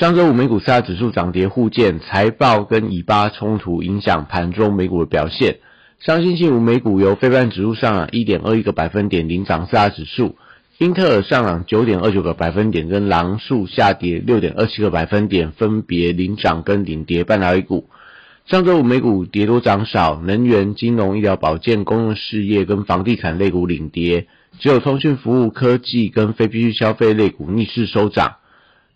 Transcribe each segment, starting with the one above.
上周五美股四大指数涨跌互见，财报跟以巴冲突影响盘中美股的表现。上星期五美股由非半指数上涨一点二一个百分点领涨四大指数，英特尔上涨九点二九个百分点，跟狼树下跌六点二七个百分点，分别领涨跟领跌半导体股。上周五美股跌多涨少，能源、金融、医疗保健、公用事业跟房地产类股领跌，只有通讯服务、科技跟非必需消费类股逆势收涨。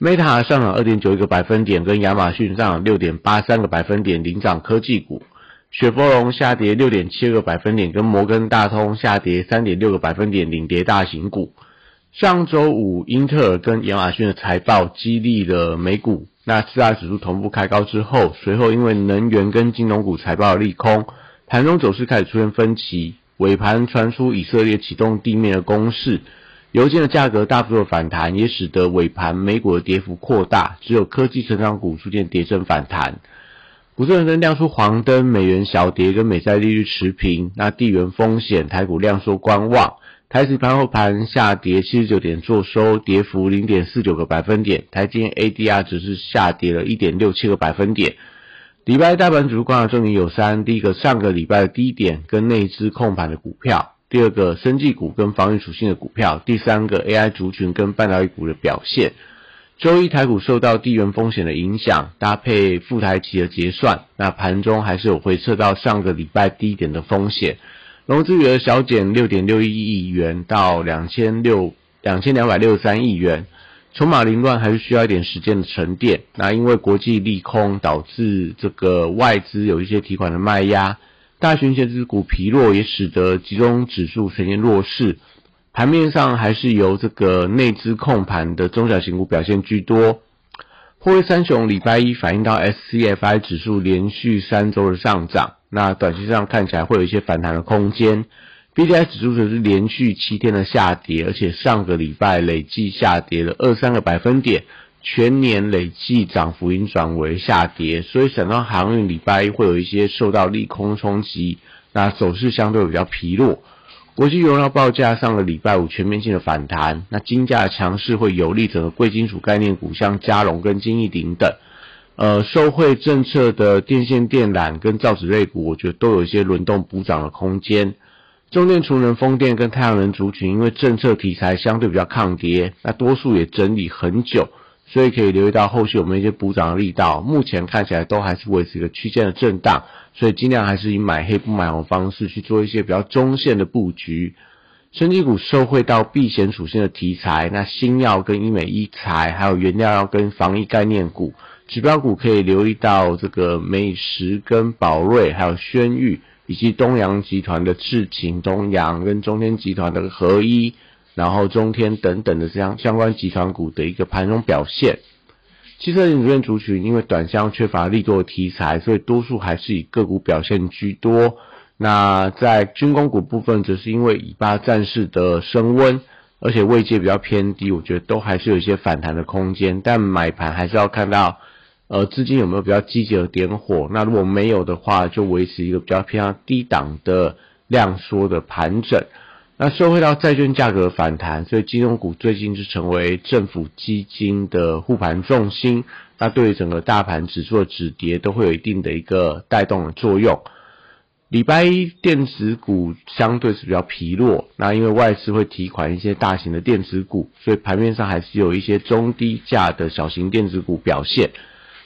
Meta 上涨二点九一个百分点，跟亚马逊上涨六点八三个百分点领涨科技股。雪佛龙下跌六点七个百分点，跟摩根大通下跌三点六个百分点领跌大型股。上周五，英特尔跟亚马逊的财报激励了美股，那四大指数同步开高之后，随后因为能源跟金融股财报利空，盘中走势开始出现分歧，尾盘传出以色列启动地面的攻势。油件的价格大幅的反弹，也使得尾盘美股的跌幅扩大，只有科技成长股出现跌升反弹。股市人生亮出黄灯，美元小跌，跟美债利率持平。那地缘风险，台股量缩观望。台指盘后盘下跌七十九点，做收，跌幅零点四九个百分点。台金 ADR 只是下跌了一点六七个百分点。礼拜大盘指数观察重点有三：第一个，上个礼拜的低点跟内资控盘的股票。第二个，生技股跟防御属性的股票；第三个，AI 族群跟半导体股的表现。周一台股受到地缘风险的影响，搭配富台期的结算，那盘中还是有回撤到上个礼拜低点的风险。融资余额小减六点六一亿元到两千六两千两百六十三亿元，筹码凌乱，还是需要一点时间的沉淀。那因为国际利空导致这个外资有一些提款的卖压。大型线之股疲弱，也使得集中指数呈现弱势。盘面上还是由这个内资控盘的中小型股表现居多。破位三雄礼拜一反映到 SCFI 指数连续三周的上涨，那短期上看起来会有一些反弹的空间。BDI 指数则是连续七天的下跌，而且上个礼拜累计下跌了二三个百分点。全年累计涨幅已转为下跌，所以整到航运礼拜一会有一些受到利空冲击，那走势相对比较疲弱。国际原料报价上个礼拜五全面性的反弹，那金价强势会有利整个贵金属概念股，像嘉龙跟金益鼎等。呃，受惠政策的电线电缆跟造纸类股，我觉得都有一些轮动补涨的空间。中电、储能、风电跟太阳能族群，因为政策题材相对比较抗跌，那多数也整理很久。所以可以留意到后续我们一些补涨的力道，目前看起来都还是维持一个区间的震荡，所以尽量还是以买黑不买红方式去做一些比较中线的布局。升级股受惠到避险属性的题材，那新药跟医美医材，还有原料药跟防疫概念股，指标股可以留意到这个美食跟宝瑞，还有轩誉，以及东阳集团的智勤东阳跟中天集团的合一。然后中天等等的这样相关集团股的一个盘中表现，汽车零组件族群因为短箱缺乏力多的题材，所以多数还是以个股表现居多。那在军工股部分，则是因为以巴战事的升温，而且位阶比较偏低，我觉得都还是有一些反弹的空间。但买盘还是要看到，呃，资金有没有比较积极的点火。那如果没有的话，就维持一个比较偏向低档的量缩的盘整。那受惠到债券价格反弹，所以金融股最近就成为政府基金的护盘重心。那对于整个大盘指数的止跌都会有一定的一个带动的作用。礼拜一电子股相对是比较疲弱，那因为外资会提款一些大型的电子股，所以盘面上还是有一些中低价的小型电子股表现。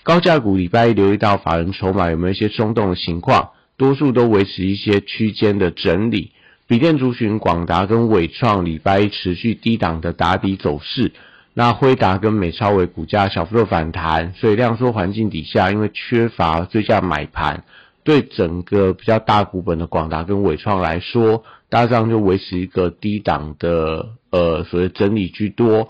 高价股礼拜一留意到法人筹码有没有一些松动的情况，多数都维持一些区间的整理。笔电族群广达跟伟创礼拜一持续低档的打底走势，那辉达跟美超伟股价小幅度反弹，所以量缩环境底下，因为缺乏追加买盘，对整个比较大股本的广达跟伟创来说，大致上就维持一个低档的呃所谓整理居多。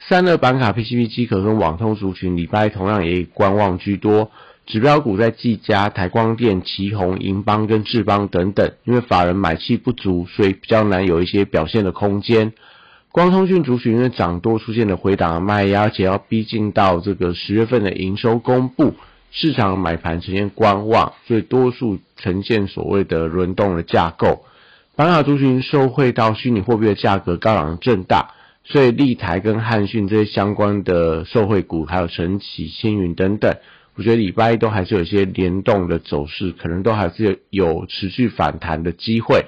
散热板卡 PCB 机壳跟网通族群礼拜同样也以观望居多。指标股在技嘉、台光电、旗宏、银邦跟智邦等等，因为法人买气不足，所以比较难有一些表现的空间。光通讯族群因为涨多出现了回档的卖压，而且要逼近到这个十月份的营收公布，市场买盘呈现观望，所以多数呈现所谓的轮动的架构。板卡族群受惠到虚拟货币的价格高涨震荡，所以立台跟汉讯这些相关的受惠股，还有神奇、星云等等。我觉得礼拜一都还是有一些联动的走势，可能都还是有持续反弹的机会。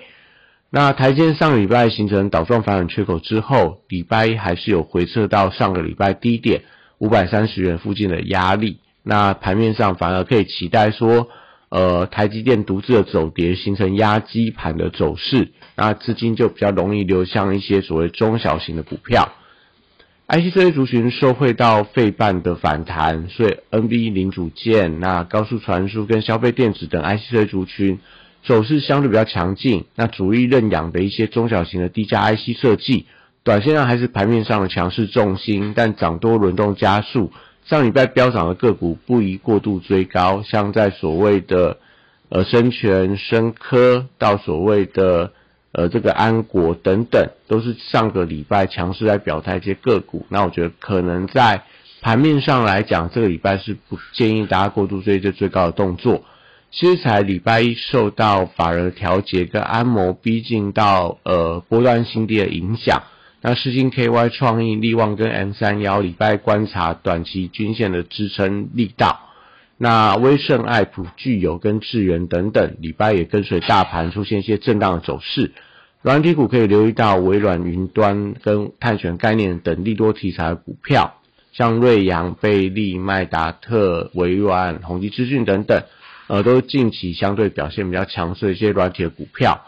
那台积电上礼拜形成倒状反转缺口之后，礼拜一还是有回撤到上个礼拜低点五百三十元附近的压力。那盘面上反而可以期待说，呃，台积电独自的走跌形成压基盘的走势，那资金就比较容易流向一些所谓中小型的股票。IC 这些族群受惠到费半的反弹，所以 NB 零组件、那高速传输跟消费电子等 IC 这些族群走势相对比较强劲。那主力认养的一些中小型的低价 IC 设计，短线上还是盘面上的强势重心，但涨多轮动加速。上礼拜飙涨的个股不宜过度追高，像在所谓的呃深全、深科到所谓的。呃，这个安国等等，都是上个礼拜强势来表态一些个股。那我觉得可能在盘面上来讲，这个礼拜是不建议大家过度追这最高的动作。其实才礼拜一受到法人调节跟安摩逼近到呃波段新低的影响。那世金 KY 创意力旺跟 M 三幺礼拜观察短期均线的支撑力道。那威盛、爱普、具有跟智源等等，礼拜也跟随大盘出现一些震荡的走势。软体股可以留意到微软云端跟碳权概念等利多题材的股票，像瑞阳、贝利、麦达特、微软、宏基资讯等等，呃，都近期相对表现比较强势的一些软体的股票。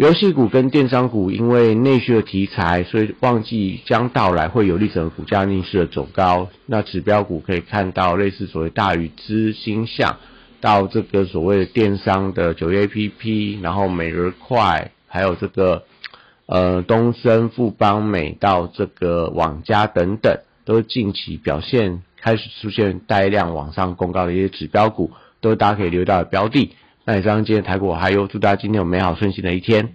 游戏股跟电商股因为内需的题材，所以旺季将到来，会有利整个股价逆势的走高。那指标股可以看到类似所谓大宇资、星象，到这个所谓的电商的九月 A P P，然后每日快，还有这个呃东升、富邦美到这个网家等等，都近期表现开始出现带量往上公告的一些指标股，都大家可以留意到的标的。那以上今天台股还有，祝大家今天有美好顺心的一天。